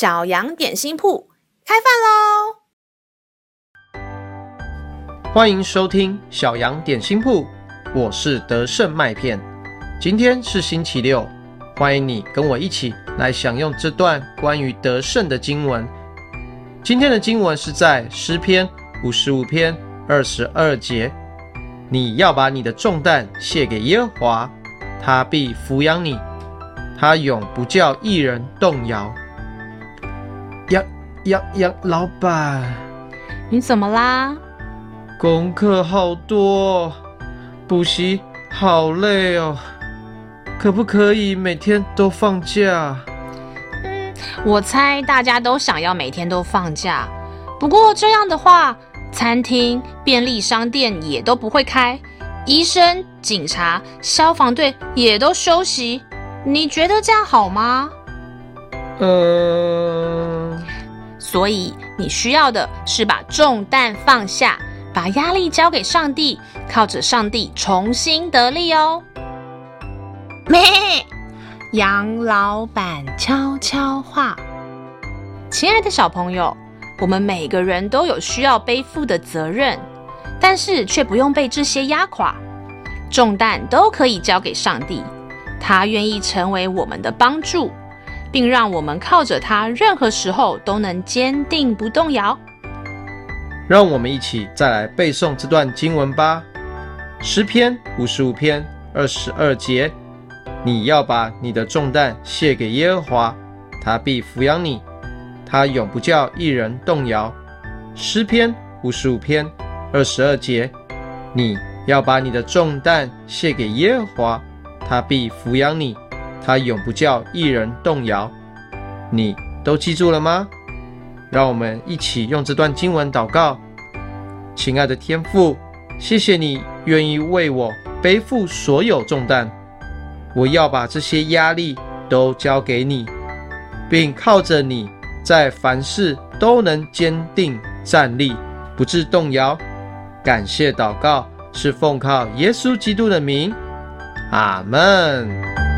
小羊点心铺开饭喽！欢迎收听小羊点心铺，我是德胜麦片。今天是星期六，欢迎你跟我一起来享用这段关于得胜的经文。今天的经文是在诗篇五十五篇二十二节。你要把你的重担卸给耶和华，他必抚养你，他永不叫一人动摇。杨杨杨老板，你怎么啦？功课好多，补习好累哦，可不可以每天都放假？嗯，我猜大家都想要每天都放假，不过这样的话，餐厅、便利商店也都不会开，医生、警察、消防队也都休息，你觉得这样好吗？呃，所以你需要的是把重担放下，把压力交给上帝，靠着上帝重新得力哦。咩，杨老板悄悄话，亲爱的小朋友，我们每个人都有需要背负的责任，但是却不用被这些压垮，重担都可以交给上帝，他愿意成为我们的帮助。并让我们靠着它，任何时候都能坚定不动摇。让我们一起再来背诵这段经文吧。诗篇五十五篇二十二节：你要把你的重担卸给耶和华，他必抚养你，他永不叫一人动摇。诗篇五十五篇二十二节：你要把你的重担卸给耶和华，他必抚养你。他永不叫一人动摇，你都记住了吗？让我们一起用这段经文祷告。亲爱的天父，谢谢你愿意为我背负所有重担，我要把这些压力都交给你，并靠着你，在凡事都能坚定站立，不致动摇。感谢祷告，是奉靠耶稣基督的名，阿门。